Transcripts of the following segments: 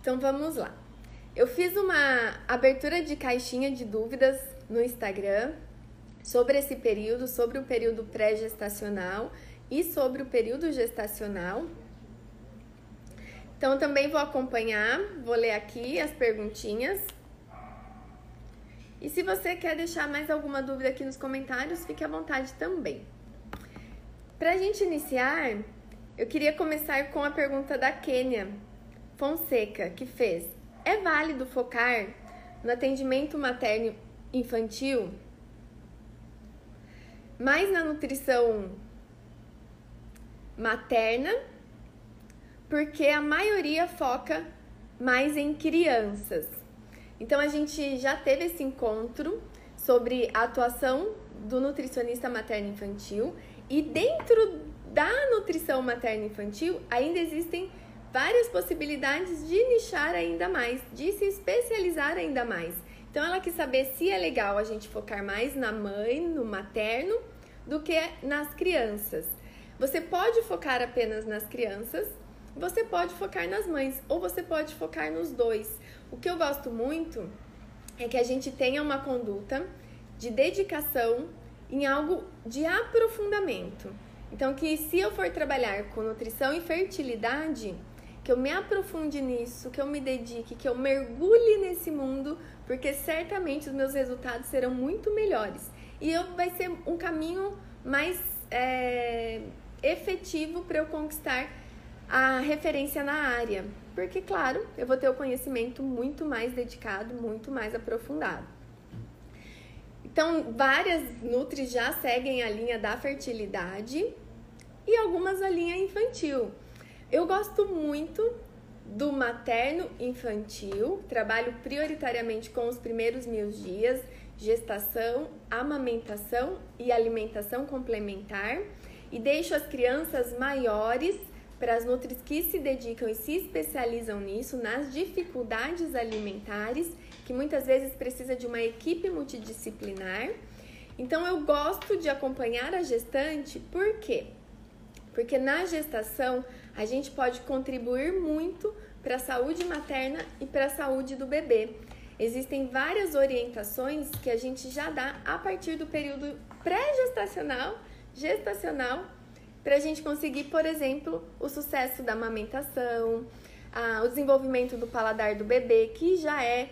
Então vamos lá. Eu fiz uma abertura de caixinha de dúvidas no Instagram sobre esse período, sobre o período pré-gestacional e sobre o período gestacional. Então também vou acompanhar, vou ler aqui as perguntinhas. E se você quer deixar mais alguma dúvida aqui nos comentários, fique à vontade também. Para a gente iniciar, eu queria começar com a pergunta da Kênia Fonseca, que fez: É válido focar no atendimento materno infantil, mais na nutrição materna, porque a maioria foca mais em crianças. Então a gente já teve esse encontro sobre a atuação do nutricionista materno infantil e dentro da nutrição materna infantil ainda existem várias possibilidades de nichar ainda mais, de se especializar ainda mais. Então ela quis saber se é legal a gente focar mais na mãe, no materno, do que nas crianças. Você pode focar apenas nas crianças, você pode focar nas mães, ou você pode focar nos dois. O que eu gosto muito é que a gente tenha uma conduta de dedicação em algo de aprofundamento. Então, que se eu for trabalhar com nutrição e fertilidade, que eu me aprofunde nisso, que eu me dedique, que eu mergulhe nesse mundo, porque certamente os meus resultados serão muito melhores. E eu, vai ser um caminho mais é, efetivo para eu conquistar a referência na área. Porque, claro, eu vou ter o conhecimento muito mais dedicado, muito mais aprofundado. Então, várias Nutris já seguem a linha da fertilidade e algumas a linha infantil. Eu gosto muito do materno infantil, trabalho prioritariamente com os primeiros mil dias, gestação, amamentação e alimentação complementar, e deixo as crianças maiores para as nutris que se dedicam e se especializam nisso, nas dificuldades alimentares, que muitas vezes precisa de uma equipe multidisciplinar. Então eu gosto de acompanhar a gestante, por quê? Porque na gestação a gente pode contribuir muito para a saúde materna e para a saúde do bebê. Existem várias orientações que a gente já dá a partir do período pré-gestacional, gestacional para a gente conseguir, por exemplo, o sucesso da amamentação, a, o desenvolvimento do paladar do bebê, que já é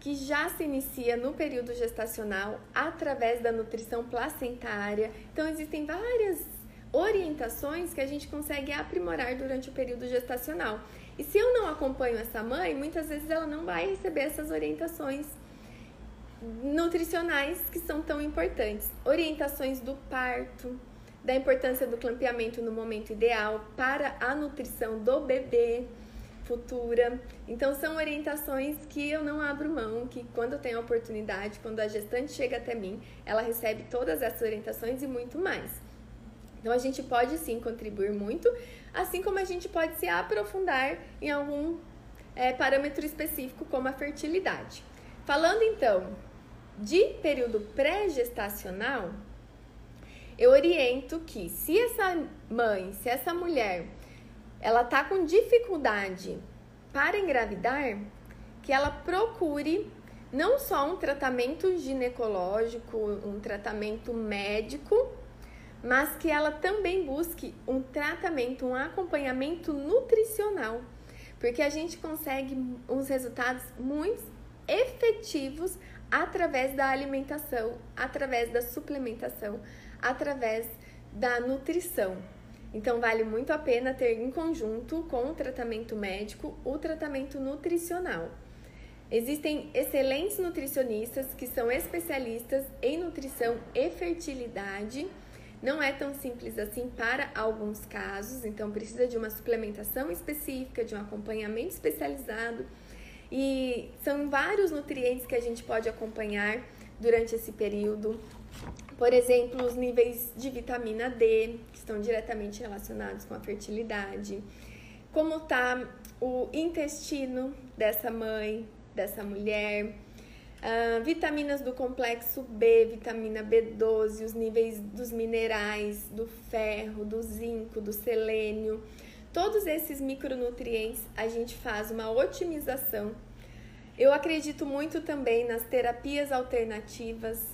que já se inicia no período gestacional através da nutrição placentária. Então existem várias orientações que a gente consegue aprimorar durante o período gestacional. E se eu não acompanho essa mãe, muitas vezes ela não vai receber essas orientações nutricionais que são tão importantes. Orientações do parto, da importância do clampeamento no momento ideal para a nutrição do bebê futura. Então são orientações que eu não abro mão, que quando eu tenho a oportunidade, quando a gestante chega até mim, ela recebe todas essas orientações e muito mais. Então a gente pode sim contribuir muito, assim como a gente pode se aprofundar em algum é, parâmetro específico, como a fertilidade. Falando então de período pré-gestacional, eu oriento que se essa mãe, se essa mulher, ela tá com dificuldade para engravidar, que ela procure não só um tratamento ginecológico, um tratamento médico, mas que ela também busque um tratamento, um acompanhamento nutricional, porque a gente consegue uns resultados muito efetivos através da alimentação, através da suplementação, através da nutrição. Então, vale muito a pena ter em conjunto com o tratamento médico o tratamento nutricional. Existem excelentes nutricionistas que são especialistas em nutrição e fertilidade. Não é tão simples assim para alguns casos, então precisa de uma suplementação específica, de um acompanhamento especializado. E são vários nutrientes que a gente pode acompanhar durante esse período. Por exemplo, os níveis de vitamina D, que estão diretamente relacionados com a fertilidade. Como está o intestino dessa mãe, dessa mulher. Uh, vitaminas do complexo B, vitamina B12, os níveis dos minerais, do ferro, do zinco, do selênio. todos esses micronutrientes a gente faz uma otimização. Eu acredito muito também nas terapias alternativas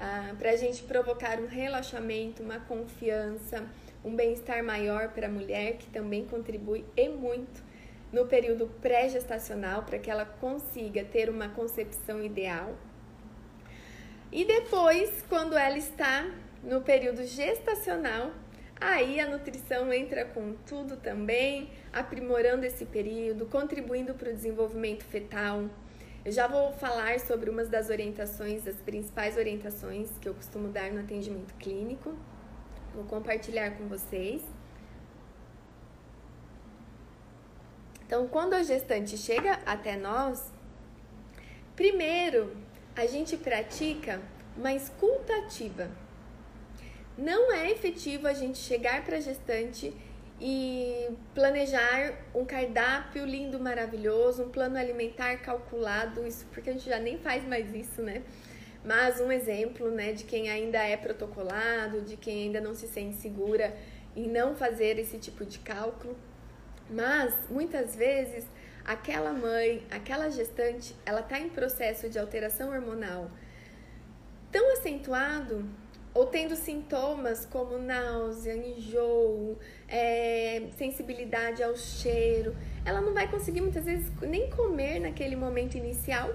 ah, para a gente provocar um relaxamento, uma confiança, um bem-estar maior para a mulher, que também contribui e muito no período pré-gestacional para que ela consiga ter uma concepção ideal. E depois, quando ela está no período gestacional, aí a nutrição entra com tudo também, aprimorando esse período, contribuindo para o desenvolvimento fetal. Eu já vou falar sobre umas das orientações, as principais orientações que eu costumo dar no atendimento clínico. Vou compartilhar com vocês. Então, quando a gestante chega até nós, primeiro a gente pratica uma escuta ativa. Não é efetivo a gente chegar para a gestante e planejar um cardápio lindo, maravilhoso, um plano alimentar calculado, isso porque a gente já nem faz mais isso, né? Mas um exemplo, né, de quem ainda é protocolado, de quem ainda não se sente segura em não fazer esse tipo de cálculo. Mas muitas vezes aquela mãe, aquela gestante, ela está em processo de alteração hormonal tão acentuado ou tendo sintomas como náusea, enjoo, é, sensibilidade ao cheiro, ela não vai conseguir muitas vezes nem comer naquele momento inicial,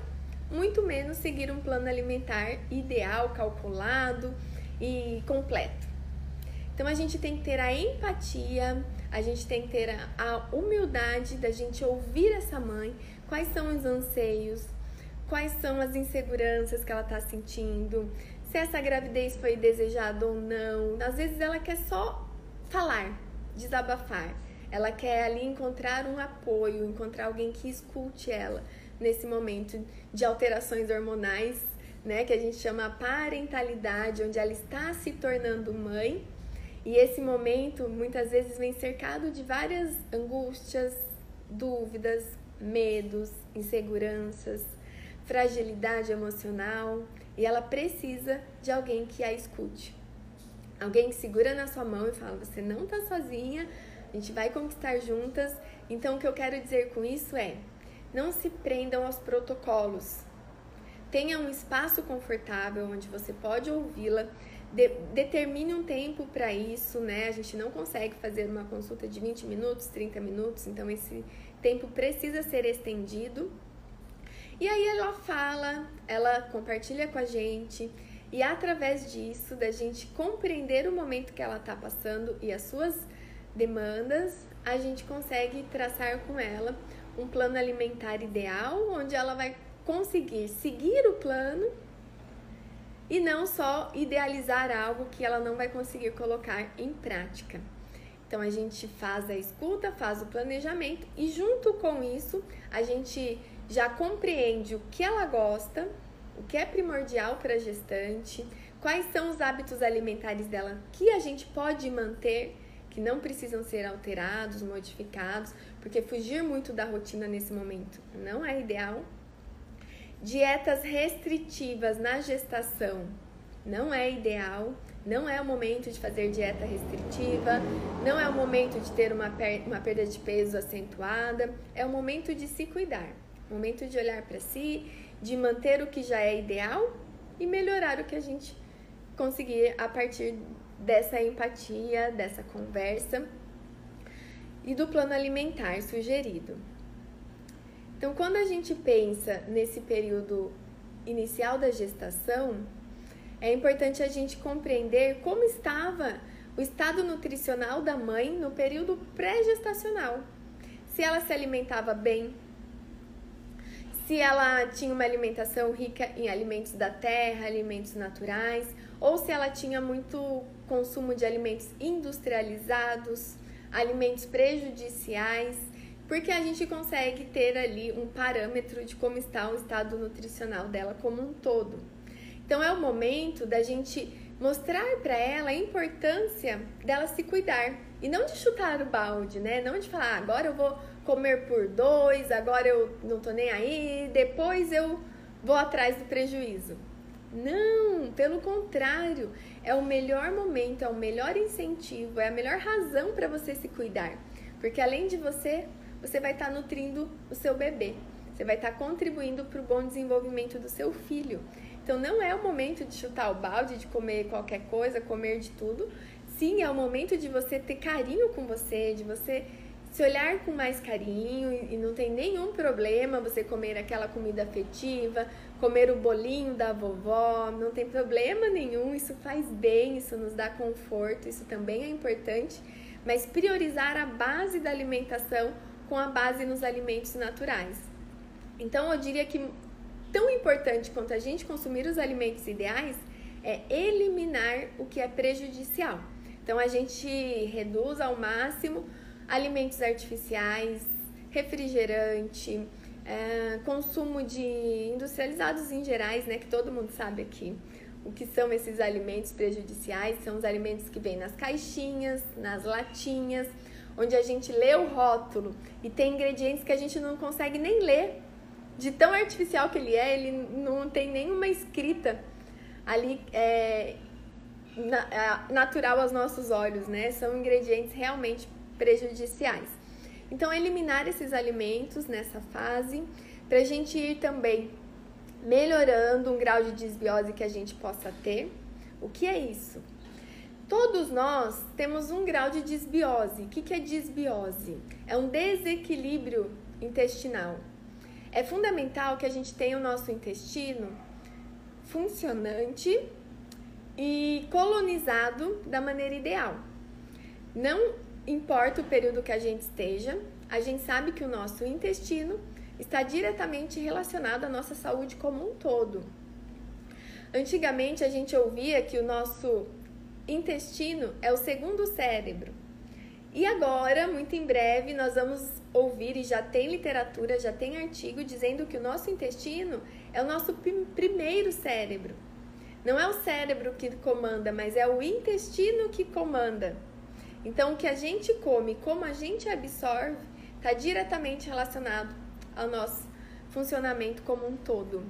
muito menos seguir um plano alimentar ideal, calculado e completo. Então a gente tem que ter a empatia, a gente tem que ter a, a humildade da gente ouvir essa mãe, quais são os anseios, quais são as inseguranças que ela está sentindo, se essa gravidez foi desejada ou não. Às vezes ela quer só falar, desabafar. Ela quer ali encontrar um apoio, encontrar alguém que escute ela nesse momento de alterações hormonais, né, que a gente chama parentalidade, onde ela está se tornando mãe e esse momento muitas vezes vem cercado de várias angústias, dúvidas, medos, inseguranças, fragilidade emocional e ela precisa de alguém que a escute. Alguém que segura na sua mão e fala: Você não está sozinha, a gente vai conquistar juntas. Então, o que eu quero dizer com isso é: não se prendam aos protocolos. Tenha um espaço confortável onde você pode ouvi-la de, determine um tempo para isso, né? A gente não consegue fazer uma consulta de 20 minutos, 30 minutos, então esse tempo precisa ser estendido. E aí ela fala, ela compartilha com a gente, e através disso, da gente compreender o momento que ela está passando e as suas demandas, a gente consegue traçar com ela um plano alimentar ideal, onde ela vai conseguir seguir o plano e não só idealizar algo que ela não vai conseguir colocar em prática. Então a gente faz a escuta, faz o planejamento e junto com isso a gente já compreende o que ela gosta, o que é primordial para a gestante, quais são os hábitos alimentares dela que a gente pode manter, que não precisam ser alterados, modificados, porque fugir muito da rotina nesse momento não é ideal Dietas restritivas na gestação não é ideal, não é o momento de fazer dieta restritiva, não é o momento de ter uma, per uma perda de peso acentuada, é o momento de se cuidar, momento de olhar para si, de manter o que já é ideal e melhorar o que a gente conseguir a partir dessa empatia, dessa conversa e do plano alimentar sugerido. Então, quando a gente pensa nesse período inicial da gestação, é importante a gente compreender como estava o estado nutricional da mãe no período pré-gestacional. Se ela se alimentava bem, se ela tinha uma alimentação rica em alimentos da terra, alimentos naturais, ou se ela tinha muito consumo de alimentos industrializados, alimentos prejudiciais porque a gente consegue ter ali um parâmetro de como está o estado nutricional dela como um todo. Então é o momento da gente mostrar para ela a importância dela se cuidar e não de chutar o balde, né? Não de falar, ah, agora eu vou comer por dois, agora eu não tô nem aí, depois eu vou atrás do prejuízo. Não, pelo contrário, é o melhor momento, é o melhor incentivo, é a melhor razão para você se cuidar Porque além de você, você vai estar tá nutrindo o seu bebê. Você vai estar tá contribuindo para o bom desenvolvimento do seu filho. Então não é o momento de chutar o balde, de comer qualquer coisa, comer de tudo. Sim, é o momento de você ter carinho com você, de você se olhar com mais carinho e não tem nenhum problema você comer aquela comida afetiva, comer o bolinho da vovó, não tem problema nenhum, isso faz bem, isso nos dá conforto, isso também é importante, mas priorizar a base da alimentação com a base nos alimentos naturais. Então eu diria que tão importante quanto a gente consumir os alimentos ideais é eliminar o que é prejudicial. Então a gente reduz ao máximo alimentos artificiais, refrigerante, é, consumo de industrializados em gerais, né, que todo mundo sabe aqui. O que são esses alimentos prejudiciais? São os alimentos que vêm nas caixinhas, nas latinhas, onde a gente lê o rótulo e tem ingredientes que a gente não consegue nem ler. De tão artificial que ele é, ele não tem nenhuma escrita ali é, natural aos nossos olhos, né? São ingredientes realmente prejudiciais. Então, eliminar esses alimentos nessa fase, para a gente ir também melhorando um grau de desbiose que a gente possa ter. O que é isso? Todos nós temos um grau de desbiose. O que é desbiose? É um desequilíbrio intestinal. É fundamental que a gente tenha o nosso intestino funcionante e colonizado da maneira ideal. Não importa o período que a gente esteja, a gente sabe que o nosso intestino está diretamente relacionado à nossa saúde como um todo. Antigamente a gente ouvia que o nosso intestino é o segundo cérebro. E agora, muito em breve, nós vamos ouvir e já tem literatura, já tem artigo dizendo que o nosso intestino é o nosso primeiro cérebro. Não é o cérebro que comanda, mas é o intestino que comanda. Então, o que a gente come, como a gente absorve, está diretamente relacionado ao nosso funcionamento como um todo.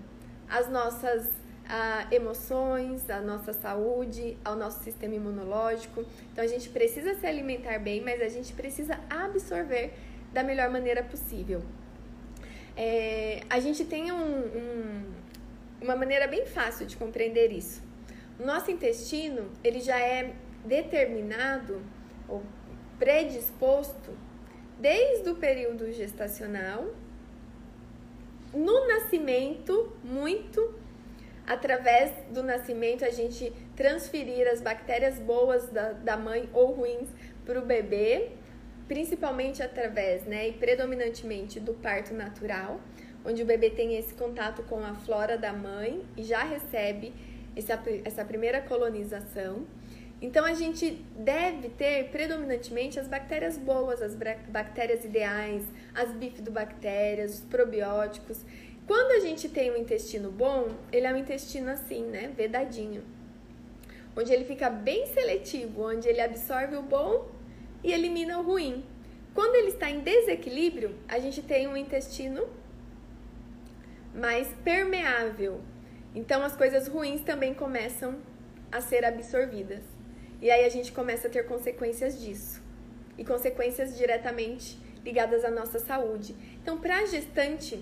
As nossas ah, emoções, a nossa saúde, ao nosso sistema imunológico. Então, a gente precisa se alimentar bem, mas a gente precisa absorver da melhor maneira possível. É, a gente tem um, um, uma maneira bem fácil de compreender isso. O nosso intestino, ele já é determinado ou predisposto desde o período gestacional, no nascimento, muito através do nascimento, a gente transferir as bactérias boas da, da mãe ou ruins para o bebê, principalmente através, né, e predominantemente do parto natural, onde o bebê tem esse contato com a flora da mãe e já recebe essa, essa primeira colonização. Então a gente deve ter predominantemente as bactérias boas, as bactérias ideais, as bifidobactérias, os probióticos. Quando a gente tem um intestino bom, ele é um intestino assim, né, vedadinho. Onde ele fica bem seletivo, onde ele absorve o bom e elimina o ruim. Quando ele está em desequilíbrio, a gente tem um intestino mais permeável. Então as coisas ruins também começam a ser absorvidas. E aí a gente começa a ter consequências disso. E consequências diretamente ligadas à nossa saúde. Então, para a gestante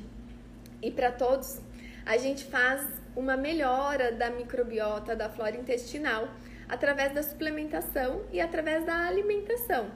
e para todos, a gente faz uma melhora da microbiota, da flora intestinal, através da suplementação e através da alimentação.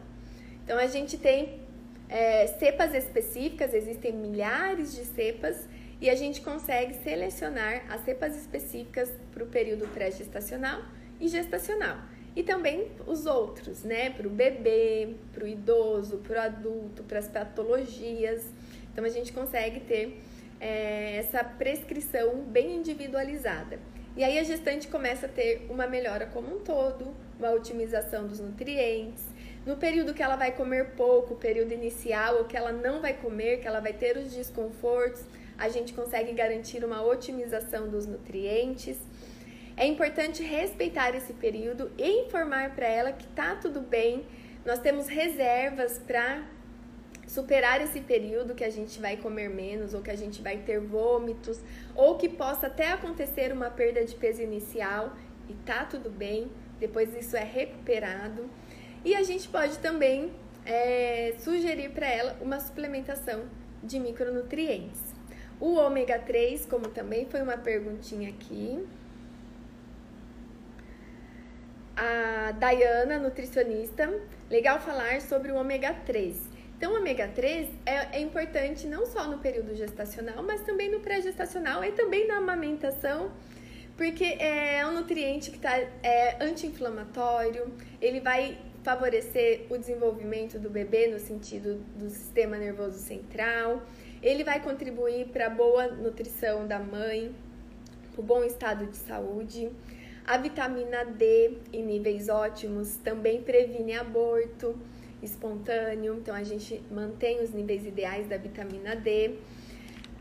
Então, a gente tem é, cepas específicas, existem milhares de cepas, e a gente consegue selecionar as cepas específicas para o período pré-gestacional e gestacional e também os outros, né? Para o bebê, para o idoso, para o adulto, para as patologias. Então a gente consegue ter é, essa prescrição bem individualizada. E aí a gestante começa a ter uma melhora como um todo, uma otimização dos nutrientes. No período que ela vai comer pouco, período inicial, ou que ela não vai comer, que ela vai ter os desconfortos, a gente consegue garantir uma otimização dos nutrientes. É importante respeitar esse período e informar para ela que tá tudo bem. Nós temos reservas para superar esse período que a gente vai comer menos ou que a gente vai ter vômitos ou que possa até acontecer uma perda de peso inicial e tá tudo bem. Depois isso é recuperado. E a gente pode também é, sugerir para ela uma suplementação de micronutrientes. O ômega 3, como também foi uma perguntinha aqui. A Dayana, nutricionista, legal falar sobre o ômega 3. Então, o ômega 3 é, é importante não só no período gestacional, mas também no pré-gestacional e também na amamentação, porque é um nutriente que está é, anti-inflamatório, ele vai favorecer o desenvolvimento do bebê no sentido do sistema nervoso central, ele vai contribuir para a boa nutrição da mãe, para o bom estado de saúde. A vitamina D em níveis ótimos também previne aborto espontâneo, então a gente mantém os níveis ideais da vitamina D.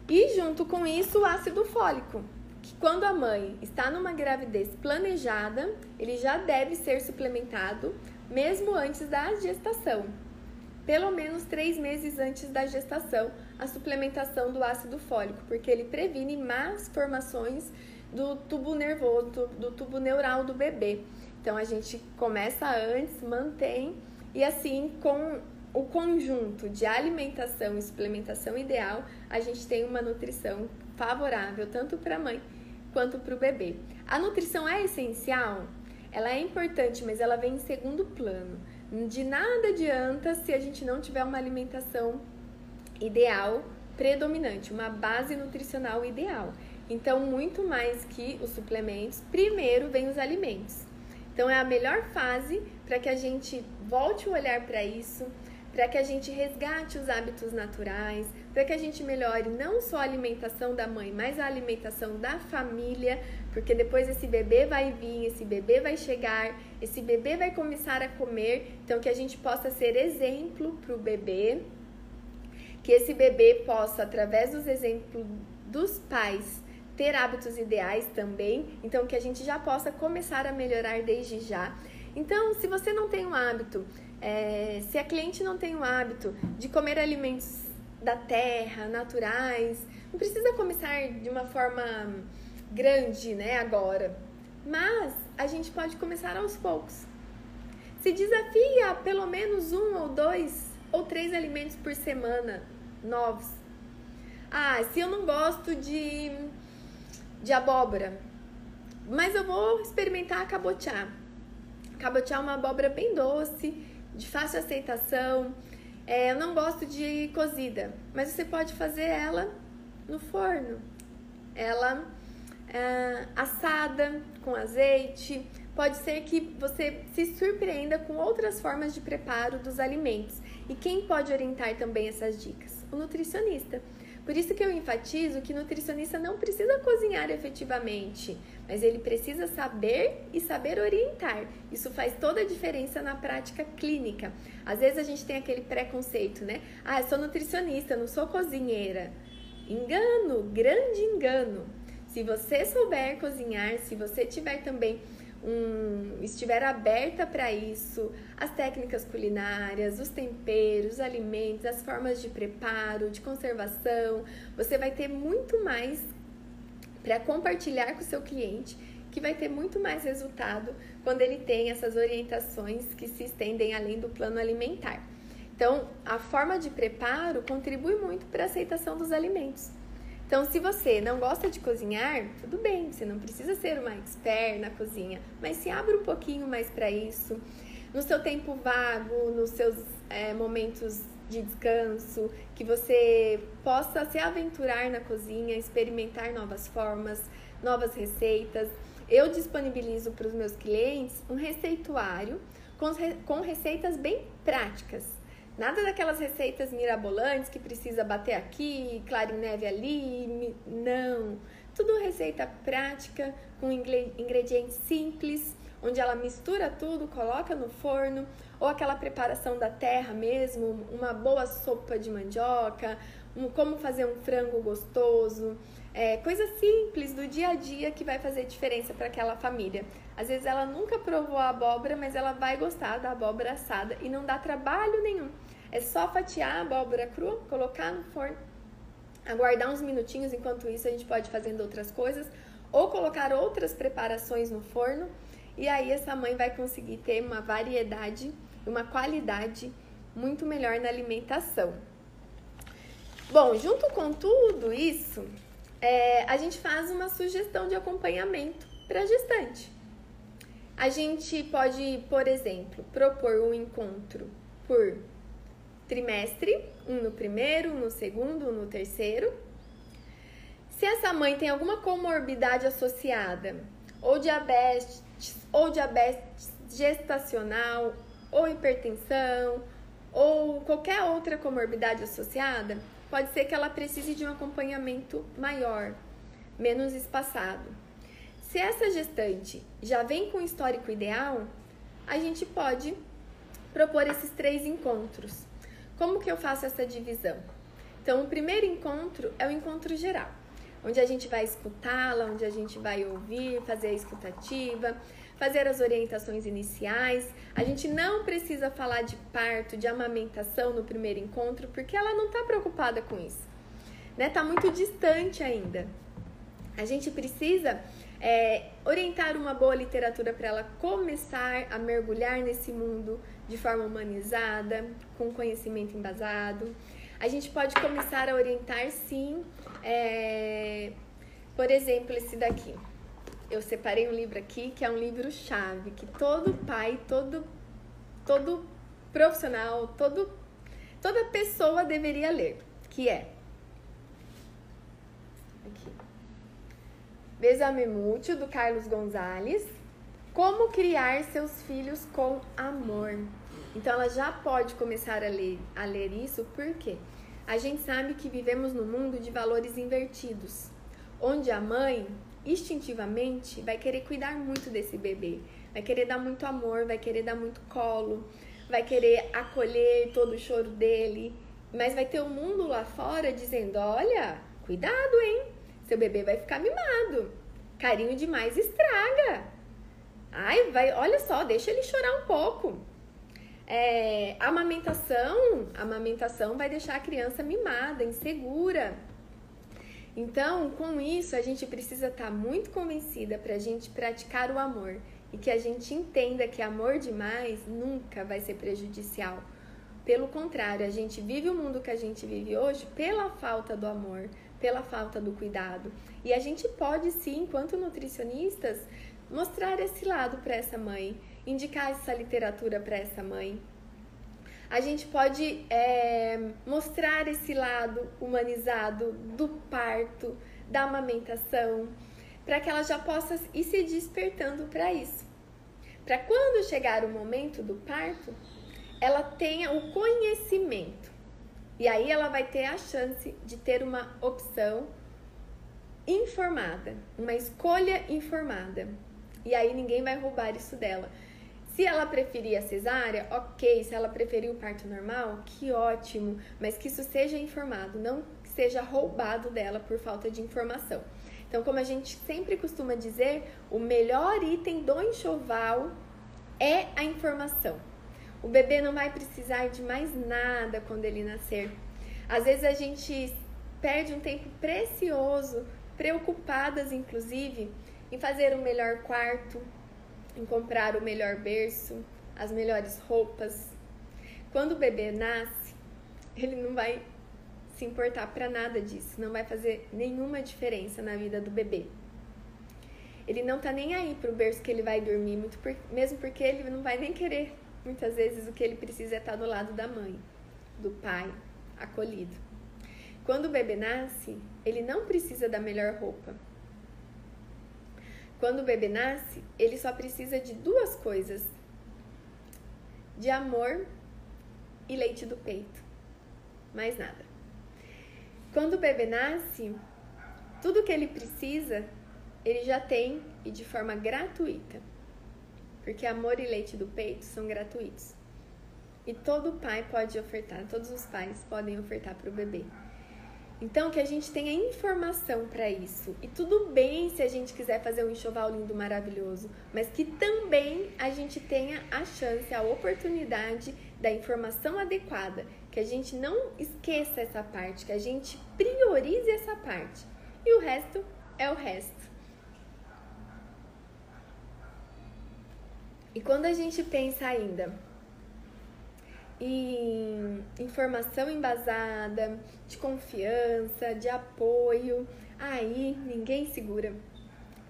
E junto com isso, o ácido fólico, que quando a mãe está numa gravidez planejada, ele já deve ser suplementado mesmo antes da gestação. Pelo menos três meses antes da gestação, a suplementação do ácido fólico, porque ele previne más formações do tubo nervoso, do tubo neural do bebê. Então a gente começa antes, mantém e assim, com o conjunto de alimentação e suplementação ideal, a gente tem uma nutrição favorável tanto para a mãe quanto para o bebê. A nutrição é essencial? Ela é importante, mas ela vem em segundo plano. De nada adianta se a gente não tiver uma alimentação ideal, predominante, uma base nutricional ideal. Então, muito mais que os suplementos, primeiro vem os alimentos. Então é a melhor fase para que a gente volte o olhar para isso, para que a gente resgate os hábitos naturais, para que a gente melhore não só a alimentação da mãe, mas a alimentação da família, porque depois esse bebê vai vir, esse bebê vai chegar, esse bebê vai começar a comer, então que a gente possa ser exemplo para o bebê, que esse bebê possa, através dos exemplos dos pais, ter hábitos ideais também, então que a gente já possa começar a melhorar desde já. Então, se você não tem um hábito, é, se a cliente não tem o hábito de comer alimentos da terra, naturais, não precisa começar de uma forma grande, né, agora. Mas a gente pode começar aos poucos. Se desafia pelo menos um ou dois ou três alimentos por semana novos. Ah, se eu não gosto de de abóbora. Mas eu vou experimentar a cabotiá. Cabotiá é uma abóbora bem doce, de fácil aceitação. É, eu não gosto de cozida, mas você pode fazer ela no forno. Ela é, assada com azeite. Pode ser que você se surpreenda com outras formas de preparo dos alimentos. E quem pode orientar também essas dicas? O nutricionista. Por isso que eu enfatizo que nutricionista não precisa cozinhar efetivamente, mas ele precisa saber e saber orientar. Isso faz toda a diferença na prática clínica. Às vezes a gente tem aquele preconceito, né? Ah, eu sou nutricionista, não sou cozinheira. Engano, grande engano. Se você souber cozinhar, se você tiver também um, estiver aberta para isso, as técnicas culinárias, os temperos, os alimentos, as formas de preparo, de conservação, você vai ter muito mais para compartilhar com o seu cliente, que vai ter muito mais resultado quando ele tem essas orientações que se estendem além do plano alimentar. Então, a forma de preparo contribui muito para a aceitação dos alimentos. Então, se você não gosta de cozinhar, tudo bem, você não precisa ser uma expert na cozinha, mas se abre um pouquinho mais para isso. No seu tempo vago, nos seus é, momentos de descanso, que você possa se aventurar na cozinha, experimentar novas formas, novas receitas. Eu disponibilizo para os meus clientes um receituário com, com receitas bem práticas Nada daquelas receitas mirabolantes que precisa bater aqui, clara em neve ali. Não. Tudo receita prática, com ingredientes simples, onde ela mistura tudo, coloca no forno, ou aquela preparação da terra mesmo, uma boa sopa de mandioca, um, como fazer um frango gostoso. É, coisa simples do dia a dia que vai fazer diferença para aquela família. Às vezes ela nunca provou a abóbora, mas ela vai gostar da abóbora assada e não dá trabalho nenhum. É só fatiar a abóbora crua, colocar no forno, aguardar uns minutinhos, enquanto isso a gente pode ir fazendo outras coisas, ou colocar outras preparações no forno, e aí essa mãe vai conseguir ter uma variedade, uma qualidade muito melhor na alimentação. Bom, junto com tudo isso, é, a gente faz uma sugestão de acompanhamento para gestante. A gente pode, por exemplo, propor um encontro por trimestre, um no primeiro, um no segundo, um no terceiro. Se essa mãe tem alguma comorbidade associada, ou diabetes, ou diabetes gestacional, ou hipertensão, ou qualquer outra comorbidade associada, pode ser que ela precise de um acompanhamento maior, menos espaçado. Se essa gestante já vem com histórico ideal, a gente pode propor esses três encontros. Como que eu faço essa divisão? Então, o primeiro encontro é o encontro geral, onde a gente vai escutá-la, onde a gente vai ouvir, fazer a escutativa, fazer as orientações iniciais. A gente não precisa falar de parto, de amamentação no primeiro encontro, porque ela não está preocupada com isso. Né? Tá muito distante ainda. A gente precisa é, orientar uma boa literatura para ela começar a mergulhar nesse mundo de forma humanizada, com conhecimento embasado. A gente pode começar a orientar, sim, é, por exemplo, esse daqui eu separei um livro aqui que é um livro chave que todo pai, todo todo profissional, todo toda pessoa deveria ler, que é aqui. Mútil do Carlos Gonzalez. Como criar seus filhos com amor. Então ela já pode começar a ler, a ler isso, porque a gente sabe que vivemos num mundo de valores invertidos, onde a mãe instintivamente vai querer cuidar muito desse bebê, vai querer dar muito amor, vai querer dar muito colo, vai querer acolher todo o choro dele, mas vai ter o um mundo lá fora dizendo: olha, cuidado, hein? Seu bebê vai ficar mimado, carinho demais estraga. Ai, vai, olha só, deixa ele chorar um pouco. É, amamentação, amamentação vai deixar a criança mimada, insegura. Então, com isso, a gente precisa estar tá muito convencida para a gente praticar o amor e que a gente entenda que amor demais nunca vai ser prejudicial. Pelo contrário, a gente vive o mundo que a gente vive hoje pela falta do amor, pela falta do cuidado. E a gente pode sim, enquanto nutricionistas, mostrar esse lado para essa mãe, indicar essa literatura para essa mãe, a gente pode é, mostrar esse lado humanizado do parto, da amamentação, para que ela já possa ir se despertando para isso. Para quando chegar o momento do parto, ela tenha o conhecimento. E aí ela vai ter a chance de ter uma opção informada, uma escolha informada. E aí ninguém vai roubar isso dela. Se ela preferir a cesárea, ok. Se ela preferir o parto normal, que ótimo. Mas que isso seja informado, não que seja roubado dela por falta de informação. Então, como a gente sempre costuma dizer, o melhor item do enxoval é a informação. O bebê não vai precisar de mais nada quando ele nascer. Às vezes a gente perde um tempo precioso, preocupadas inclusive, em fazer o melhor quarto, em comprar o melhor berço, as melhores roupas. Quando o bebê nasce, ele não vai se importar para nada disso, não vai fazer nenhuma diferença na vida do bebê. Ele não tá nem aí pro berço que ele vai dormir, muito por, mesmo porque ele não vai nem querer. Muitas vezes o que ele precisa é estar tá do lado da mãe, do pai, acolhido. Quando o bebê nasce, ele não precisa da melhor roupa, quando o bebê nasce, ele só precisa de duas coisas: de amor e leite do peito. Mais nada. Quando o bebê nasce, tudo que ele precisa, ele já tem e de forma gratuita. Porque amor e leite do peito são gratuitos. E todo pai pode ofertar, todos os pais podem ofertar para o bebê. Então, que a gente tenha informação para isso. E tudo bem se a gente quiser fazer um enxoval lindo, maravilhoso, mas que também a gente tenha a chance, a oportunidade da informação adequada, que a gente não esqueça essa parte, que a gente priorize essa parte. E o resto é o resto. E quando a gente pensa ainda em informação embasada, de confiança, de apoio, aí ninguém segura.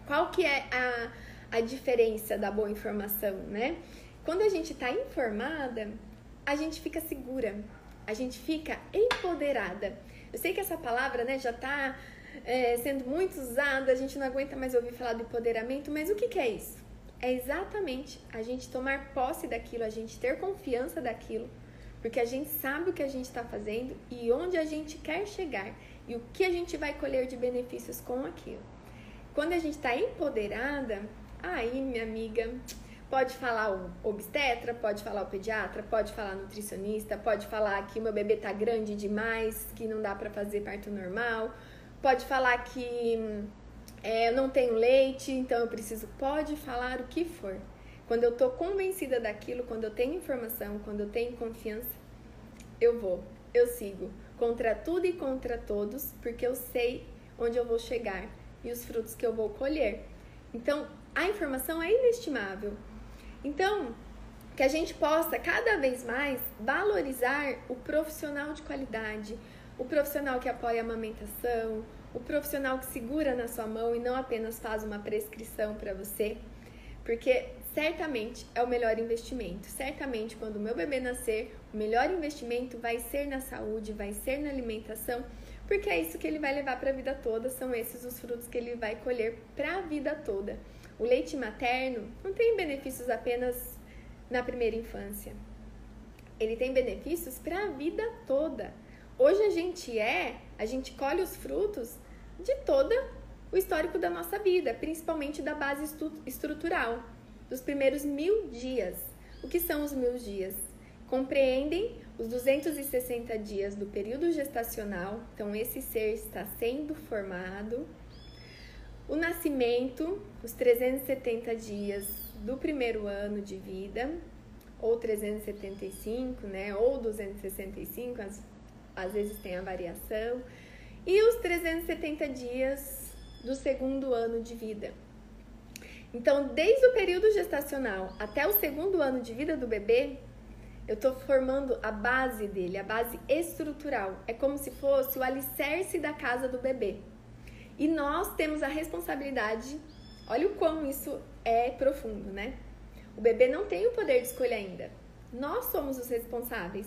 Qual que é a, a diferença da boa informação, né? Quando a gente está informada, a gente fica segura, a gente fica empoderada. Eu sei que essa palavra né, já está é, sendo muito usada, a gente não aguenta mais ouvir falar do empoderamento, mas o que, que é isso? É exatamente a gente tomar posse daquilo, a gente ter confiança daquilo, porque a gente sabe o que a gente está fazendo e onde a gente quer chegar e o que a gente vai colher de benefícios com aquilo. Quando a gente está empoderada, aí, minha amiga, pode falar o obstetra, pode falar o pediatra, pode falar nutricionista, pode falar que meu bebê tá grande demais, que não dá para fazer parto normal, pode falar que é, eu não tenho leite, então eu preciso. Pode falar o que for. Quando eu tô convencida daquilo, quando eu tenho informação, quando eu tenho confiança, eu vou, eu sigo contra tudo e contra todos, porque eu sei onde eu vou chegar e os frutos que eu vou colher. Então, a informação é inestimável. Então, que a gente possa cada vez mais valorizar o profissional de qualidade, o profissional que apoia a amamentação, o profissional que segura na sua mão e não apenas faz uma prescrição para você, porque certamente é o melhor investimento. Certamente, quando o meu bebê nascer, o melhor investimento vai ser na saúde, vai ser na alimentação, porque é isso que ele vai levar para a vida toda, são esses os frutos que ele vai colher para a vida toda. O leite materno não tem benefícios apenas na primeira infância. Ele tem benefícios para a vida toda. Hoje a gente é, a gente colhe os frutos de todo o histórico da nossa vida, principalmente da base estrutural, dos primeiros mil dias. O que são os mil dias? Compreendem os 260 dias do período gestacional, então esse ser está sendo formado. O nascimento, os 370 dias do primeiro ano de vida, ou 375, né, ou 265, as às vezes tem a variação, e os 370 dias do segundo ano de vida. Então, desde o período gestacional até o segundo ano de vida do bebê, eu estou formando a base dele, a base estrutural. É como se fosse o alicerce da casa do bebê. E nós temos a responsabilidade, olha o quão isso é profundo, né? O bebê não tem o poder de escolha ainda. Nós somos os responsáveis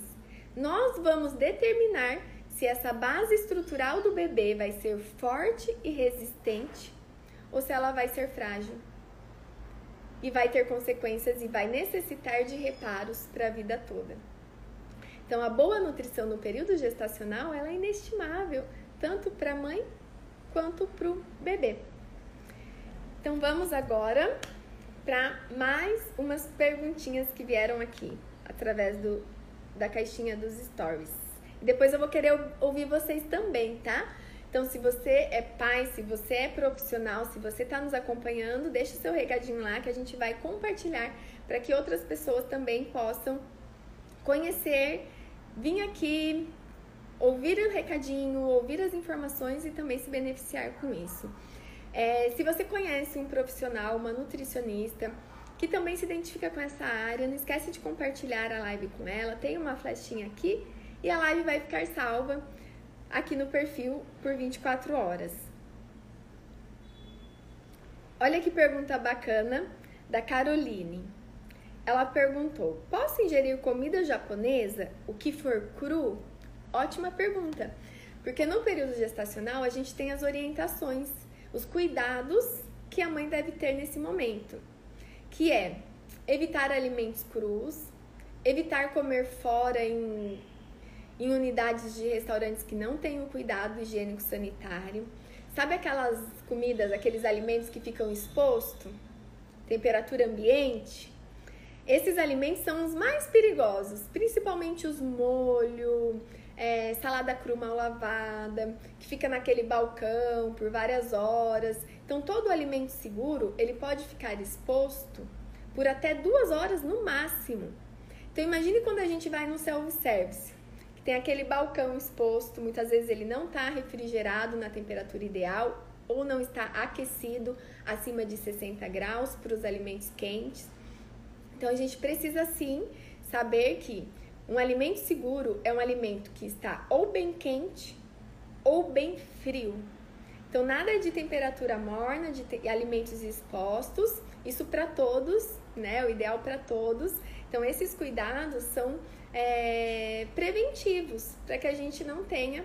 nós vamos determinar se essa base estrutural do bebê vai ser forte e resistente ou se ela vai ser frágil e vai ter consequências e vai necessitar de reparos para a vida toda. Então, a boa nutrição no período gestacional ela é inestimável, tanto para a mãe quanto para o bebê. Então, vamos agora para mais umas perguntinhas que vieram aqui através do da caixinha dos stories. E depois eu vou querer ouvir vocês também, tá? Então, se você é pai, se você é profissional, se você está nos acompanhando, deixa seu recadinho lá que a gente vai compartilhar para que outras pessoas também possam conhecer, vir aqui, ouvir o recadinho, ouvir as informações e também se beneficiar com isso. É, se você conhece um profissional, uma nutricionista, que também se identifica com essa área. Não esquece de compartilhar a live com ela. Tem uma flechinha aqui e a live vai ficar salva aqui no perfil por 24 horas. Olha que pergunta bacana da Caroline. Ela perguntou: Posso ingerir comida japonesa, o que for cru? Ótima pergunta, porque no período gestacional a gente tem as orientações, os cuidados que a mãe deve ter nesse momento que é evitar alimentos crus, evitar comer fora em, em unidades de restaurantes que não têm o cuidado higiênico sanitário. Sabe aquelas comidas, aqueles alimentos que ficam expostos? Temperatura ambiente? Esses alimentos são os mais perigosos, principalmente os molhos, é, salada crua mal lavada, que fica naquele balcão por várias horas. Então, todo alimento seguro, ele pode ficar exposto por até duas horas no máximo. Então, imagine quando a gente vai no self-service, que tem aquele balcão exposto, muitas vezes ele não está refrigerado na temperatura ideal ou não está aquecido acima de 60 graus para os alimentos quentes. Então, a gente precisa sim saber que Um alimento seguro é um alimento que está ou bem quente ou bem frio. Então, nada de temperatura morna, de te alimentos expostos, isso para todos, né? O ideal para todos. Então, esses cuidados são é, preventivos para que a gente não tenha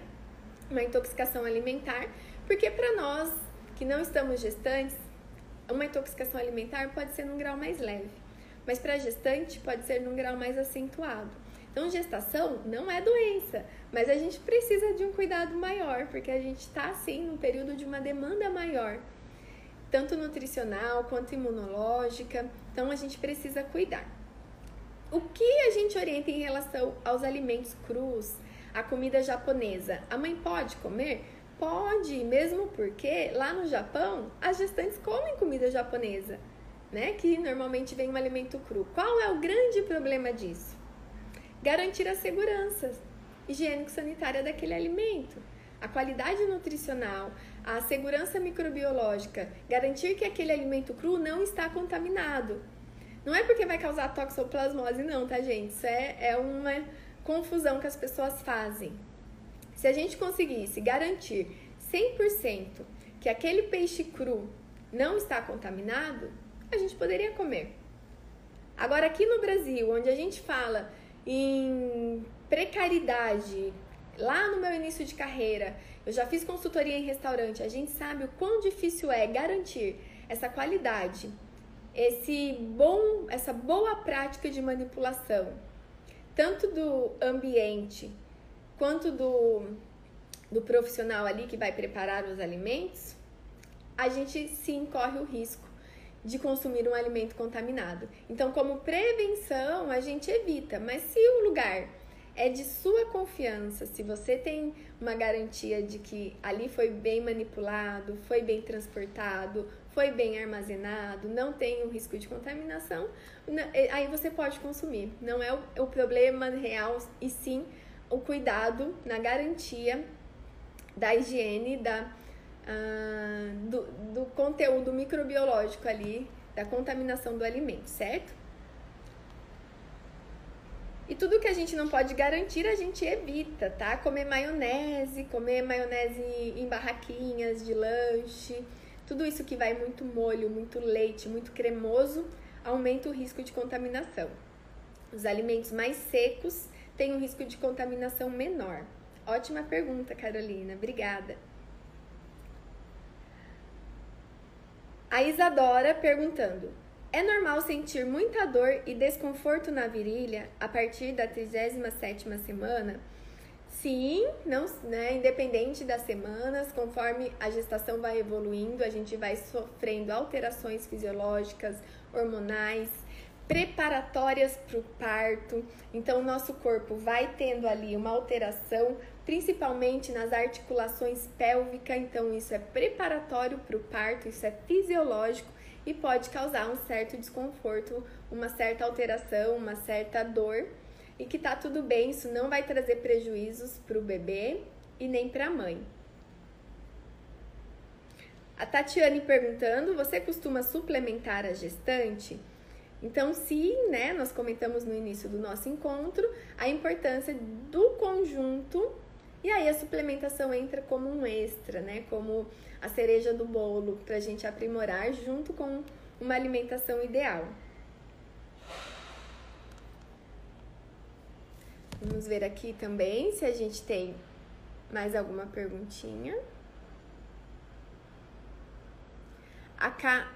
uma intoxicação alimentar, porque para nós que não estamos gestantes, uma intoxicação alimentar pode ser num grau mais leve, mas para gestante pode ser num grau mais acentuado. Então, gestação não é doença, mas a gente precisa de um cuidado maior, porque a gente está, assim, num período de uma demanda maior, tanto nutricional quanto imunológica. Então, a gente precisa cuidar. O que a gente orienta em relação aos alimentos crus, a comida japonesa? A mãe pode comer? Pode, mesmo porque lá no Japão as gestantes comem comida japonesa, né? Que normalmente vem um alimento cru. Qual é o grande problema disso? Garantir a segurança higiênico-sanitária daquele alimento, a qualidade nutricional, a segurança microbiológica, garantir que aquele alimento cru não está contaminado. Não é porque vai causar toxoplasmose, não, tá, gente? Isso é, é uma confusão que as pessoas fazem. Se a gente conseguisse garantir 100% que aquele peixe cru não está contaminado, a gente poderia comer. Agora, aqui no Brasil, onde a gente fala em precariedade, lá no meu início de carreira, eu já fiz consultoria em restaurante, a gente sabe o quão difícil é garantir essa qualidade, esse bom, essa boa prática de manipulação, tanto do ambiente quanto do, do profissional ali que vai preparar os alimentos, a gente sim corre o risco de consumir um alimento contaminado. Então, como prevenção, a gente evita, mas se o lugar é de sua confiança, se você tem uma garantia de que ali foi bem manipulado, foi bem transportado, foi bem armazenado, não tem um risco de contaminação, aí você pode consumir. Não é o, problema real, e sim o cuidado na garantia da higiene, da, uh, do, do conteúdo microbiológico ali, da contaminação do alimento, certo? E tudo que a gente não pode garantir, a gente evita, tá? Comer maionese, comer maionese em barraquinhas de lanche, tudo isso que vai muito molho, muito leite, muito cremoso, aumenta o risco de contaminação. Os alimentos mais secos tem um risco de contaminação menor? Ótima pergunta, Carolina. Obrigada. A Isadora perguntando: É normal sentir muita dor e desconforto na virilha a partir da 37ª semana? Sim, não, né, independente das semanas, conforme a gestação vai evoluindo, a gente vai sofrendo alterações fisiológicas, hormonais, preparatórias para o parto. Então, o nosso corpo vai tendo ali uma alteração, principalmente nas articulações pélvicas. Então, isso é preparatório para o parto, isso é fisiológico e pode causar um certo desconforto, uma certa alteração, uma certa dor. E que tá tudo bem, isso não vai trazer prejuízos para o bebê e nem para a mãe. A Tatiane perguntando: você costuma suplementar a gestante? Então, se, né, nós comentamos no início do nosso encontro a importância do conjunto e aí a suplementação entra como um extra, né, como a cereja do bolo para a gente aprimorar junto com uma alimentação ideal. Vamos ver aqui também se a gente tem mais alguma perguntinha. A K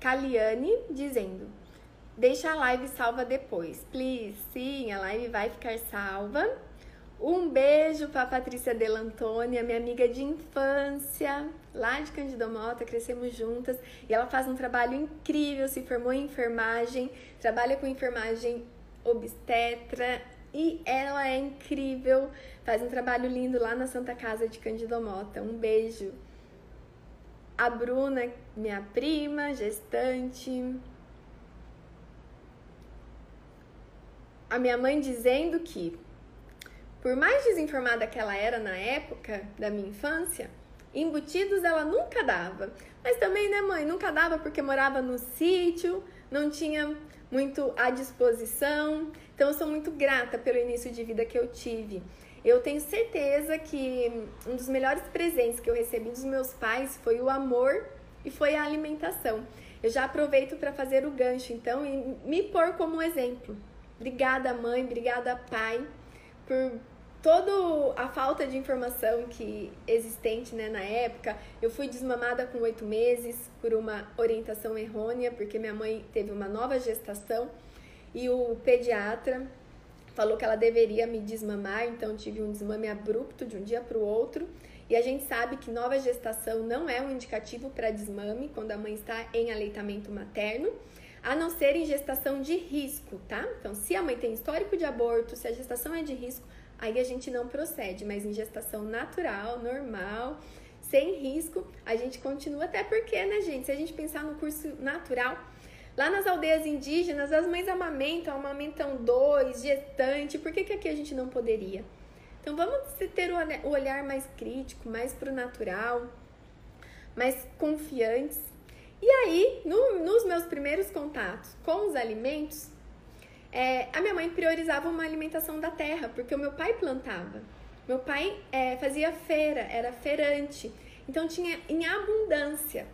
Caliane dizendo: Deixa a live salva depois, please. Sim, a live vai ficar salva. Um beijo para Patrícia Delantônia, minha amiga de infância, lá de Cândido Mota, crescemos juntas. E ela faz um trabalho incrível, se formou em enfermagem, trabalha com enfermagem obstetra e ela é incrível, faz um trabalho lindo lá na Santa Casa de Cândido Mota. Um beijo a Bruna, minha prima, gestante. A minha mãe dizendo que, por mais desinformada que ela era na época da minha infância, embutidos ela nunca dava. Mas também, né, mãe? Nunca dava porque morava no sítio, não tinha muito à disposição. Então eu sou muito grata pelo início de vida que eu tive. Eu tenho certeza que um dos melhores presentes que eu recebi dos meus pais foi o amor e foi a alimentação. Eu já aproveito para fazer o gancho, então, e me pôr como exemplo. Obrigada, mãe, obrigada, pai, por toda a falta de informação que existente né, na época. Eu fui desmamada com oito meses por uma orientação errônea, porque minha mãe teve uma nova gestação e o pediatra falou que ela deveria me desmamar, então tive um desmame abrupto de um dia para o outro. E a gente sabe que nova gestação não é um indicativo para desmame quando a mãe está em aleitamento materno, a não ser em gestação de risco, tá? Então, se a mãe tem histórico de aborto, se a gestação é de risco, aí a gente não procede, mas em gestação natural, normal, sem risco, a gente continua, até porque, né, gente, se a gente pensar no curso natural, lá nas aldeias indígenas, as mães amamentam, amamentam dois, gestante, por que, que aqui a gente não poderia? Então vamos ter o olhar mais crítico, mais pro natural, mais confiantes. E aí, no, nos meus primeiros contatos com os alimentos, é, a minha mãe priorizava uma alimentação da terra, porque o meu pai plantava. Meu pai é, fazia feira, era feirante, então tinha em abundância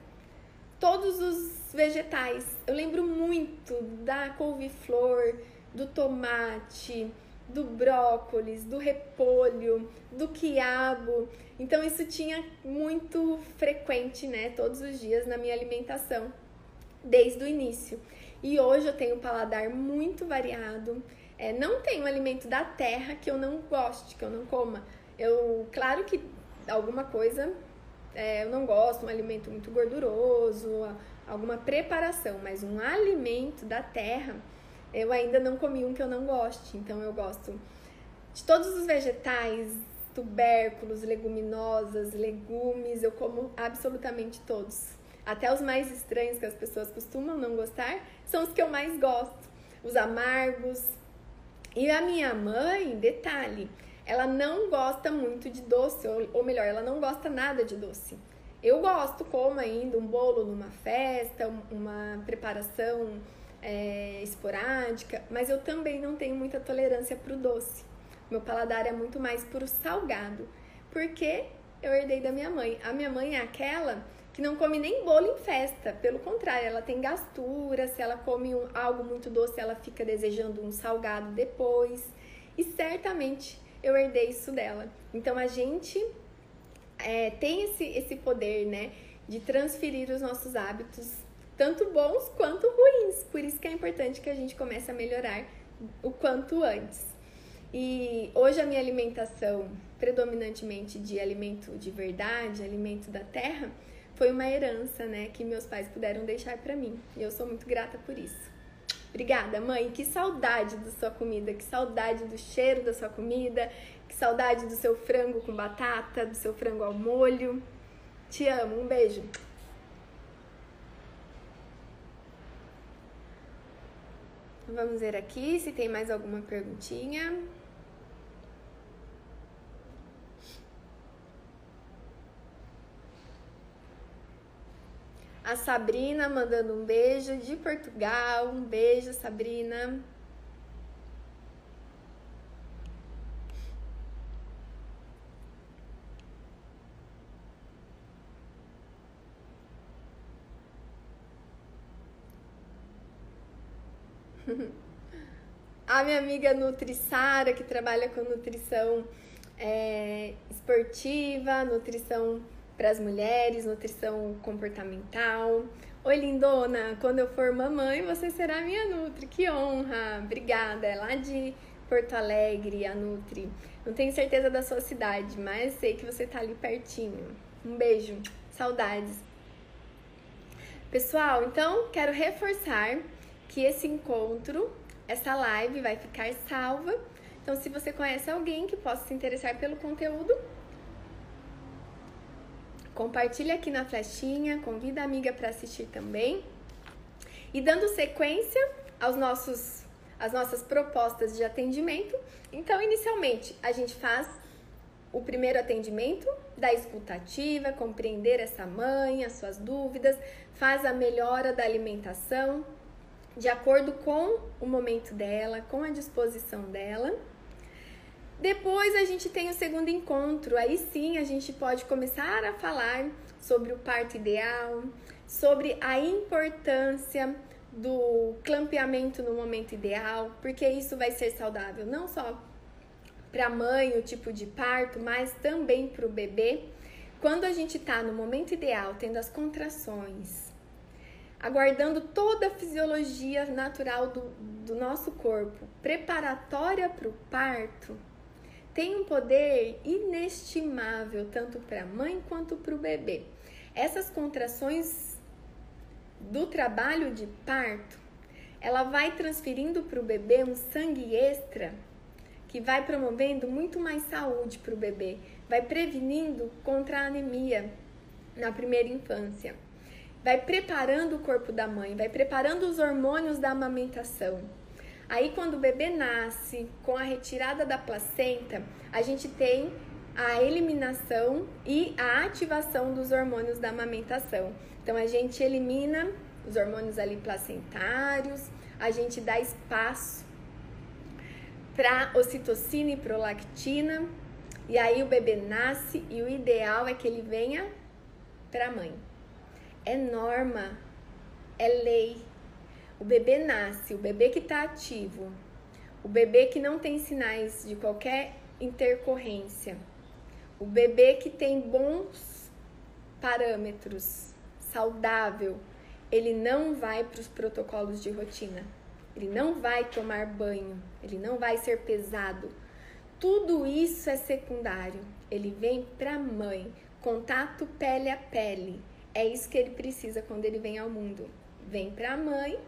todos os vegetais. Eu lembro muito da couve-flor, do tomate, do brócolis, do repolho, do quiabo. Então isso tinha muito frequente, né, todos os dias na minha alimentação desde o início. E hoje eu tenho um paladar muito variado. É, não tem um alimento da terra que eu não goste, que eu não coma. Eu, claro que alguma coisa é, eu não gosto, um alimento muito gorduroso, alguma preparação, mas um alimento da terra, eu ainda não comi um que eu não goste. Então eu gosto de todos os vegetais, tubérculos, leguminosas, legumes, eu como absolutamente todos. Até os mais estranhos que as pessoas costumam não gostar, são os que eu mais gosto. Os amargos. E a minha mãe, detalhe, ela não gosta muito de doce, ou, melhor, ela não gosta nada de doce. Eu gosto, como ainda um bolo numa festa, uma preparação é, esporádica, mas eu também não tenho muita tolerância para o doce. Meu paladar é muito mais para o salgado, porque eu herdei da minha mãe. A minha mãe é aquela que não come nem bolo em festa. Pelo contrário, ela tem gastura. Se ela come um, algo muito doce, ela fica desejando um salgado depois. E certamente eu herdei isso dela. Então a gente é, tem esse, esse poder, né, de transferir os nossos hábitos, tanto bons quanto ruins. Por isso que é importante que a gente comece a melhorar o quanto antes. E hoje a minha alimentação, predominantemente de alimento de verdade, alimento da terra, foi uma herança, né, que meus pais puderam deixar para mim. E eu sou muito grata por isso. Obrigada, mãe. Que saudade da sua comida, que saudade do cheiro da sua comida, que saudade do seu frango com batata, do seu frango ao molho. Te amo. Um beijo. Vamos ver aqui se tem mais alguma perguntinha. A Sabrina mandando um beijo de Portugal. Um beijo, Sabrina. A minha amiga Nutri Sara, que trabalha com nutrição é, esportiva, nutrição para as mulheres, nutrição comportamental. Oi, lindona, quando eu for mamãe, você será minha Nutri. Que honra! Obrigada. É lá de Porto Alegre, a Nutri. Não tenho certeza da sua cidade, mas sei que você tá ali pertinho. Um beijo. Saudades. Pessoal, então quero reforçar que esse encontro, essa live vai ficar salva. Então, se você conhece alguém que possa se interessar pelo conteúdo, Compartilha aqui na flechinha, convida a amiga para assistir também. E dando sequência aos nossos as nossas propostas de atendimento. Então, inicialmente, a gente faz o primeiro atendimento da escutativa, compreender essa mãe, as suas dúvidas, faz a melhora da alimentação, de acordo com o momento dela, com a disposição dela. Depois a gente tem o segundo encontro, aí sim a gente pode começar a falar sobre o parto ideal, sobre a importância do clampeamento no momento ideal, porque isso vai ser saudável não só para a mãe, o tipo de parto, mas também para o bebê. Quando a gente está no momento ideal, tendo as contrações, aguardando toda a fisiologia natural do, do nosso corpo, preparatória para o parto, tem um poder inestimável tanto para a mãe quanto para o bebê. Essas contrações do trabalho de parto, ela vai transferindo para o bebê um sangue extra que vai promovendo muito mais saúde para o bebê, vai prevenindo contra a anemia na primeira infância, vai preparando o corpo da mãe, vai preparando os hormônios da amamentação. Aí, quando o bebê nasce, com a retirada da placenta, a gente tem a eliminação e a ativação dos hormônios da amamentação. Então, a gente elimina os hormônios ali placentários, a gente dá espaço para ocitocina e prolactina, e aí o bebê nasce e o ideal é que ele venha para a mãe. É norma, é lei, o bebê nasce, o bebê que está ativo, o bebê que não tem sinais de qualquer intercorrência, o bebê que tem bons parâmetros, saudável, ele não vai para os protocolos de rotina. Ele não vai tomar banho, ele não vai ser pesado. Tudo isso é secundário. Ele vem para a mãe, contato pele a pele. É isso que ele precisa quando ele vem ao mundo. Vem para a mãe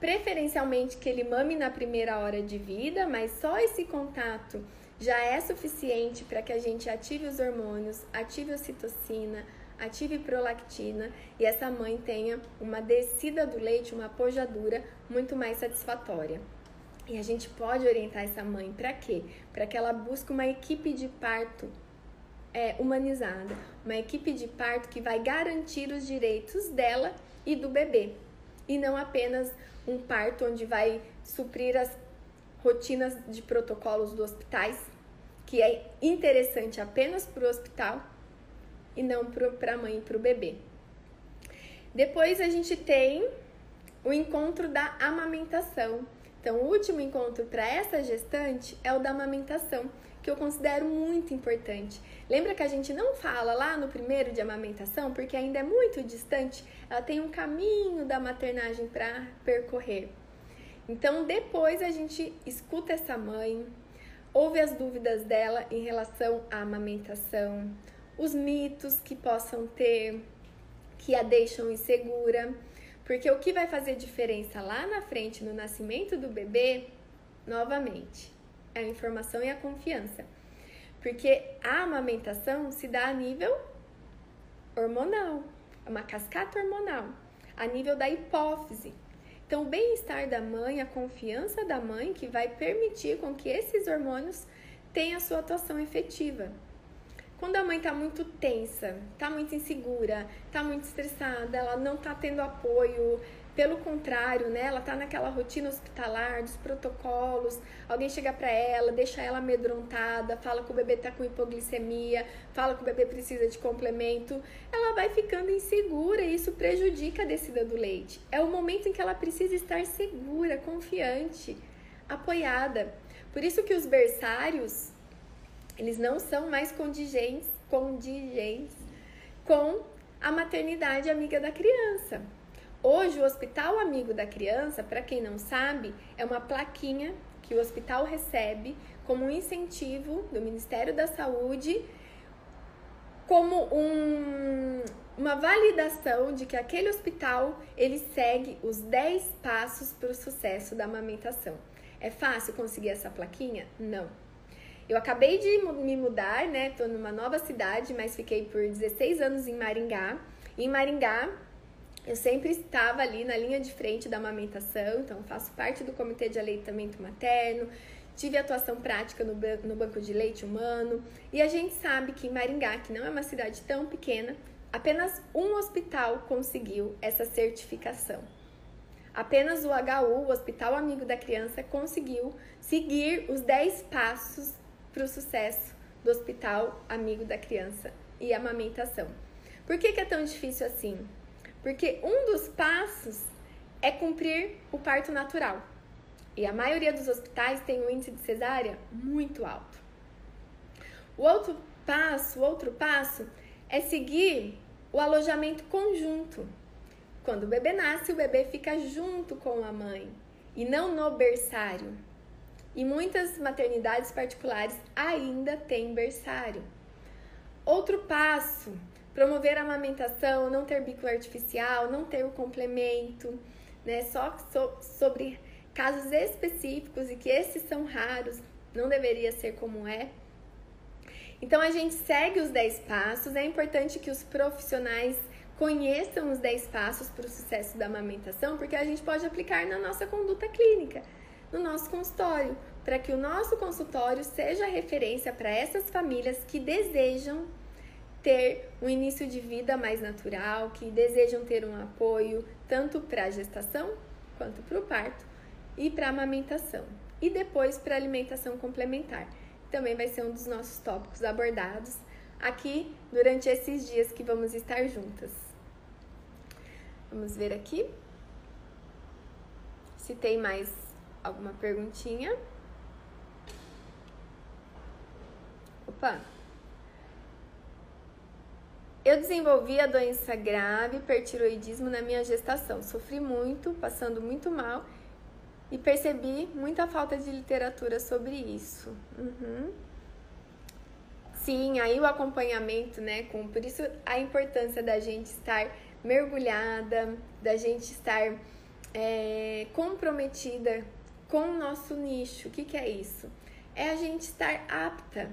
preferencialmente que ele mame na primeira hora de vida, mas só esse contato já é suficiente para que a gente ative os hormônios, ative a ocitocina, ative prolactina e essa mãe tenha uma descida do leite, uma pojadura muito mais satisfatória. E a gente pode orientar essa mãe para quê? Para que ela busque uma equipe de parto é, humanizada, uma equipe de parto que vai garantir os direitos dela e do bebê, e não apenas um parto onde vai suprir as rotinas de protocolos dos hospitais, que é interessante apenas para o hospital e não para a mãe e para o bebê. Depois a gente tem o encontro da amamentação. Então, o último encontro para essa gestante é o da amamentação, que eu considero muito importante. Lembra que a gente não fala lá no primeiro de amamentação, porque ainda é muito distante, ela tem um caminho da maternagem para percorrer. Então, depois a gente escuta essa mãe, ouve as dúvidas dela em relação à amamentação, os mitos que possam ter, que a deixam insegura, porque o que vai fazer diferença lá na frente no nascimento do bebê, novamente, a informação e a confiança. Porque a amamentação se dá a nível hormonal, é uma cascata hormonal, a nível da hipófise. Então, o bem-estar da mãe, a confiança da mãe que vai permitir com que esses hormônios tenham a sua atuação efetiva. Quando a mãe está muito tensa, está muito insegura, está muito estressada, ela não está tendo apoio, pelo contrário, né, ela tá naquela rotina hospitalar, dos protocolos, alguém chega para ela, deixa ela amedrontada, fala que o bebê tá com hipoglicemia, fala que o bebê precisa de complemento, ela vai ficando insegura e isso prejudica a descida do leite. É o momento em que ela precisa estar segura, confiante, apoiada. Por isso que os berçários, eles não são mais condigentes, condigentes com a maternidade amiga da criança. Hoje, o Hospital Amigo da Criança, para quem não sabe, é uma plaquinha que o hospital recebe como um incentivo do Ministério da Saúde, como um, uma validação de que aquele hospital ele segue os 10 passos para o sucesso da amamentação. É fácil conseguir essa plaquinha? Não. Eu acabei de me mudar, né? Tô numa nova cidade, mas fiquei por 16 anos em Maringá. Em Maringá, eu sempre estava ali na linha de frente da amamentação, então faço parte do Comitê de Aleitamento Materno, tive atuação prática no, no Banco de Leite Humano e a gente sabe que em Maringá, que não é uma cidade tão pequena, apenas um hospital conseguiu essa certificação. Apenas o HU, o Hospital Amigo da Criança, conseguiu seguir os 10 passos para o sucesso do Hospital Amigo da Criança e amamentação. Por que, que é tão difícil assim? Porque um dos passos é cumprir o parto natural. E a maioria dos hospitais tem um índice de cesárea muito alto. O outro passo, outro passo é seguir o alojamento conjunto. Quando o bebê nasce, o bebê fica junto com a mãe e não no berçário. E muitas maternidades particulares ainda têm berçário. Outro passo, promover a amamentação, não ter bico artificial, não ter o complemento, né? Só so, sobre casos específicos e que esses são raros, não deveria ser como é. Então a gente segue os 10 passos, é importante que os profissionais conheçam os 10 passos para o sucesso da amamentação, porque a gente pode aplicar na nossa conduta clínica, no nosso consultório, para que o nosso consultório seja referência para essas famílias que desejam ter um início de vida mais natural, que desejam ter um apoio tanto para a gestação quanto para o parto e para a amamentação e depois para a alimentação complementar. Também vai ser um dos nossos tópicos abordados aqui durante esses dias que vamos estar juntas. Vamos ver aqui se tem mais alguma perguntinha. Opa! Eu desenvolvi a doença grave, hipertiroidismo, na minha gestação. Sofri muito, passando muito mal e percebi muita falta de literatura sobre isso. Uhum. Sim, aí o acompanhamento, né? Com, por isso a importância da gente estar mergulhada, da gente estar é, comprometida com o nosso nicho. O que, que é isso? É a gente estar apta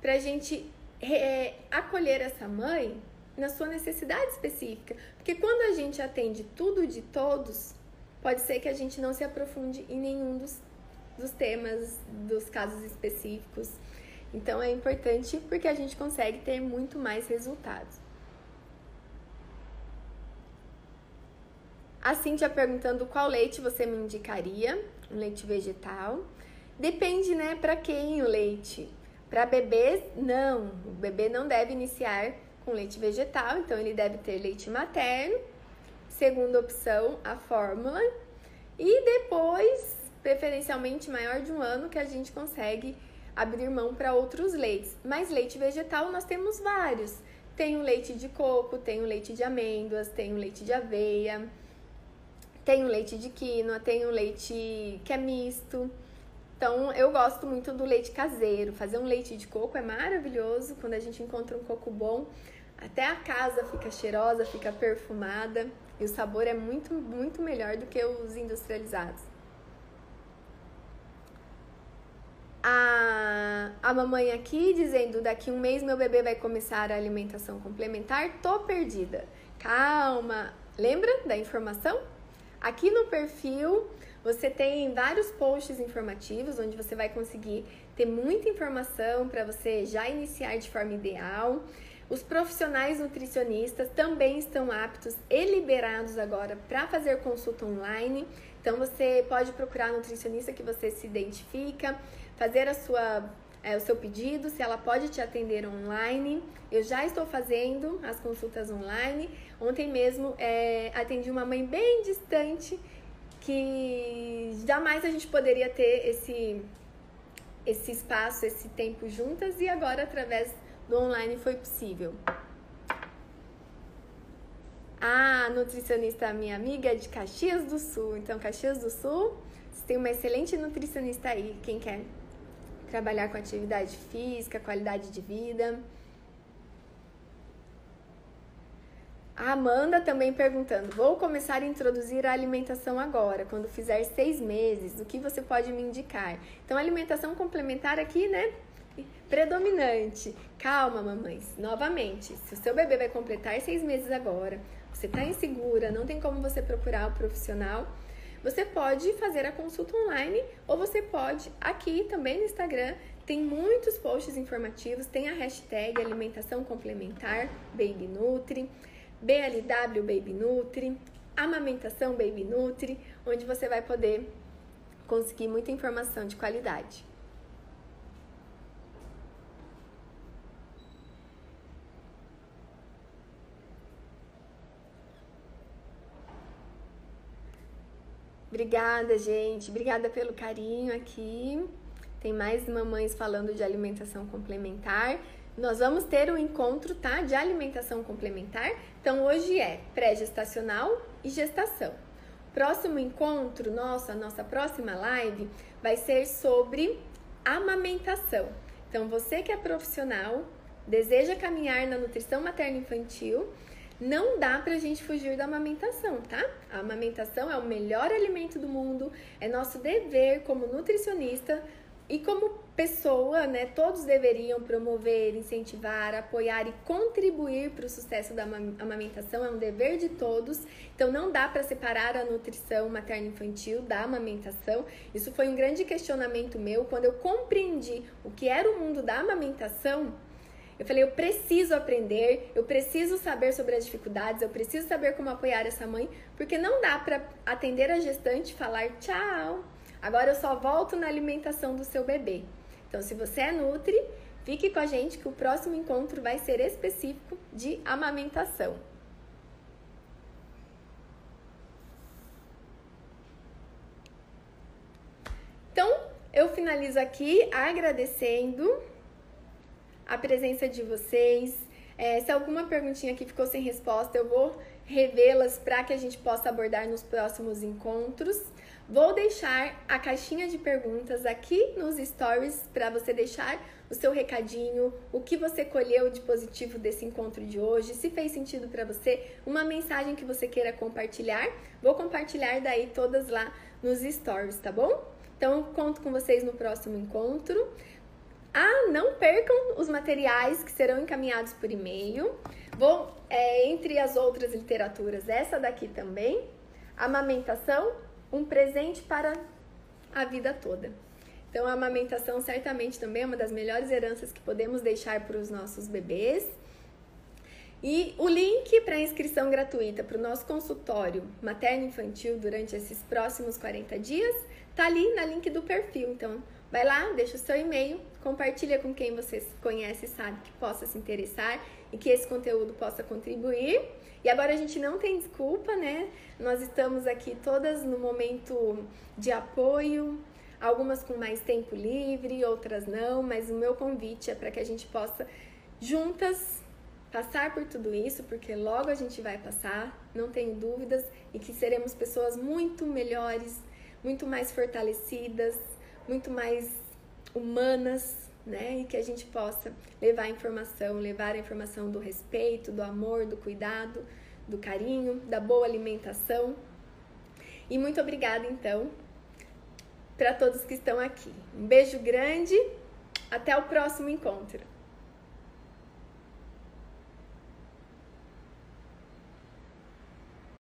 para a gente é, acolher essa mãe na sua necessidade específica. Porque quando a gente atende tudo de todos, pode ser que a gente não se aprofunde em nenhum dos, dos temas, dos casos específicos. Então é importante porque a gente consegue ter muito mais resultados. A Cintia perguntando qual leite você me indicaria, um leite vegetal. Depende, né, para quem o leite. Para bebês, não. O bebê não deve iniciar com leite vegetal, então ele deve ter leite materno. Segunda opção, a fórmula. E depois, preferencialmente maior de um ano, que a gente consegue abrir mão para outros leites. Mas leite vegetal nós temos vários. Tem o leite de coco, tem o leite de amêndoas, tem o leite de aveia, tem o leite de quinoa, tem o leite que é misto. Então, eu gosto muito do leite caseiro. Fazer um leite de coco é maravilhoso quando a gente encontra um coco bom. Até a casa fica cheirosa, fica perfumada e o sabor é muito, muito melhor do que os industrializados. A, a mamãe aqui dizendo: daqui um mês meu bebê vai começar a alimentação complementar, tô perdida. Calma, lembra da informação? Aqui no perfil você tem vários posts informativos onde você vai conseguir ter muita informação para você já iniciar de forma ideal. Os profissionais nutricionistas também estão aptos e liberados agora para fazer consulta online. Então você pode procurar a nutricionista que você se identifica, fazer a sua é, o seu pedido, se ela pode te atender online. Eu já estou fazendo as consultas online. Ontem mesmo é, atendi uma mãe bem distante que jamais a gente poderia ter esse, esse espaço, esse tempo juntas e agora através do online foi possível. A nutricionista, minha amiga, é de Caxias do Sul. Então, Caxias do Sul, você tem uma excelente nutricionista aí, quem quer trabalhar com atividade física, qualidade de vida. A Amanda também perguntando: vou começar a introduzir a alimentação agora, quando fizer seis meses, o que você pode me indicar? Então, alimentação complementar aqui, né? Predominante. Calma, mamães. Novamente, se o seu bebê vai completar seis meses agora, você está insegura, não tem como você procurar o profissional, você pode fazer a consulta online ou você pode aqui também no Instagram. Tem muitos posts informativos, tem a hashtag alimentação complementar, Baby Nutri. BLW Baby Nutri, Amamentação Baby Nutri, onde você vai poder conseguir muita informação de qualidade. Obrigada, gente. Obrigada pelo carinho aqui. Tem mais mamães falando de alimentação complementar. Nós vamos ter um encontro, tá? De alimentação complementar. Então, hoje é pré-gestacional e gestação. Próximo encontro, nossa, nossa próxima live vai ser sobre amamentação. Então, você que é profissional, deseja caminhar na nutrição materno-infantil, não dá pra gente fugir da amamentação, tá? A amamentação é o melhor alimento do mundo, é nosso dever como nutricionista e como pessoa, né? Todos deveriam promover, incentivar, apoiar e contribuir para o sucesso da amamentação, é um dever de todos. Então não dá para separar a nutrição materno-infantil da amamentação. Isso foi um grande questionamento meu quando eu compreendi o que era o mundo da amamentação eu falei, eu preciso aprender, eu preciso saber sobre as dificuldades, eu preciso saber como apoiar essa mãe, porque não dá para atender a gestante e falar tchau. Agora eu só volto na alimentação do seu bebê. Então, se você é nutri, fique com a gente que o próximo encontro vai ser específico de amamentação. Então, eu finalizo aqui agradecendo a presença de vocês. É, se alguma perguntinha aqui ficou sem resposta, eu vou revê-las para que a gente possa abordar nos próximos encontros. Vou deixar a caixinha de perguntas aqui nos stories para você deixar o seu recadinho, o que você colheu de positivo desse encontro de hoje, se fez sentido para você, uma mensagem que você queira compartilhar. Vou compartilhar daí todas lá nos stories, tá bom? Então, conto com vocês no próximo encontro. Ah, não percam os materiais que serão encaminhados por e-mail. Vou, é, entre as outras literaturas, essa daqui também, Amamentação, um presente para a vida toda. Então, a amamentação certamente também é uma das melhores heranças que podemos deixar para os nossos bebês. E o link para inscrição gratuita para o nosso consultório materno-infantil durante esses próximos 40 dias tá ali na link do perfil. Então, Vai lá, deixa o seu e-mail, compartilha com quem você conhece e sabe que possa se interessar e que esse conteúdo possa contribuir. E agora a gente não tem desculpa, né? Nós estamos aqui todas no momento de apoio, algumas com mais tempo livre, outras não, mas o meu convite é para que a gente possa juntas passar por tudo isso, porque logo a gente vai passar, não tenho dúvidas, e que seremos pessoas muito melhores, muito mais fortalecidas, muito mais humanas, né? E que a gente possa levar a informação, levar a informação do respeito, do amor, do cuidado, do carinho, da boa alimentação. E muito obrigada, então, para todos que estão aqui. Um beijo grande, até o próximo encontro.